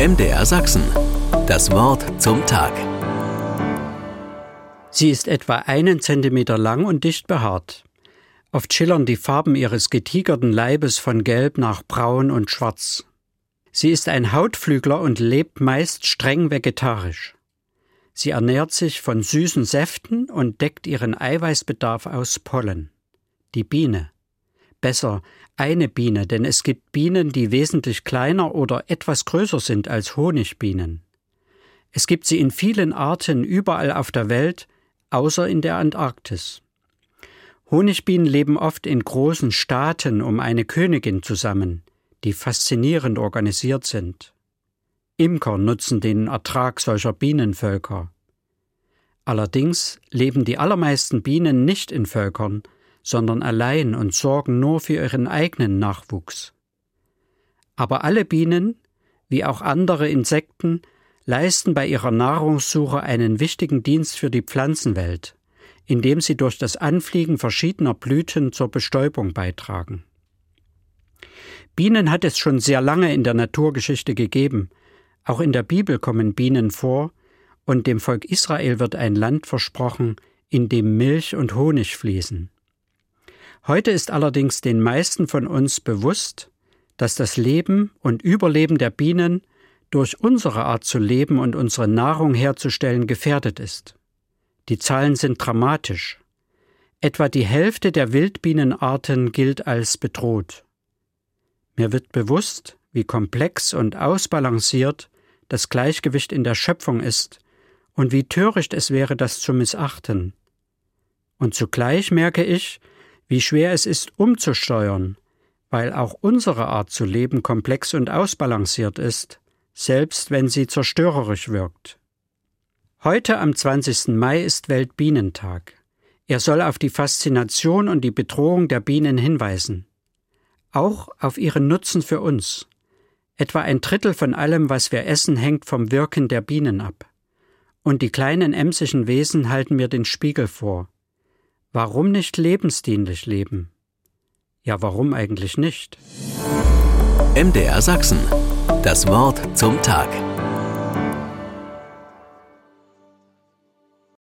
MDR Sachsen. Das Wort zum Tag. Sie ist etwa einen Zentimeter lang und dicht behaart. Oft schillern die Farben ihres getigerten Leibes von Gelb nach Braun und Schwarz. Sie ist ein Hautflügler und lebt meist streng vegetarisch. Sie ernährt sich von süßen Säften und deckt ihren Eiweißbedarf aus Pollen. Die Biene. Besser eine Biene, denn es gibt Bienen, die wesentlich kleiner oder etwas größer sind als Honigbienen. Es gibt sie in vielen Arten überall auf der Welt, außer in der Antarktis. Honigbienen leben oft in großen Staaten um eine Königin zusammen, die faszinierend organisiert sind. Imker nutzen den Ertrag solcher Bienenvölker. Allerdings leben die allermeisten Bienen nicht in Völkern, sondern allein und sorgen nur für ihren eigenen Nachwuchs. Aber alle Bienen, wie auch andere Insekten, leisten bei ihrer Nahrungssuche einen wichtigen Dienst für die Pflanzenwelt, indem sie durch das Anfliegen verschiedener Blüten zur Bestäubung beitragen. Bienen hat es schon sehr lange in der Naturgeschichte gegeben, auch in der Bibel kommen Bienen vor, und dem Volk Israel wird ein Land versprochen, in dem Milch und Honig fließen. Heute ist allerdings den meisten von uns bewusst, dass das Leben und Überleben der Bienen durch unsere Art zu leben und unsere Nahrung herzustellen gefährdet ist. Die Zahlen sind dramatisch. Etwa die Hälfte der Wildbienenarten gilt als bedroht. Mir wird bewusst, wie komplex und ausbalanciert das Gleichgewicht in der Schöpfung ist und wie töricht es wäre, das zu missachten. Und zugleich merke ich, wie schwer es ist, umzusteuern, weil auch unsere Art zu leben komplex und ausbalanciert ist, selbst wenn sie zerstörerisch wirkt. Heute am 20. Mai ist Weltbienentag. Er soll auf die Faszination und die Bedrohung der Bienen hinweisen. Auch auf ihren Nutzen für uns. Etwa ein Drittel von allem, was wir essen, hängt vom Wirken der Bienen ab. Und die kleinen emsischen Wesen halten mir den Spiegel vor. Warum nicht lebensdienlich leben? Ja, warum eigentlich nicht? MDR Sachsen. Das Wort zum Tag.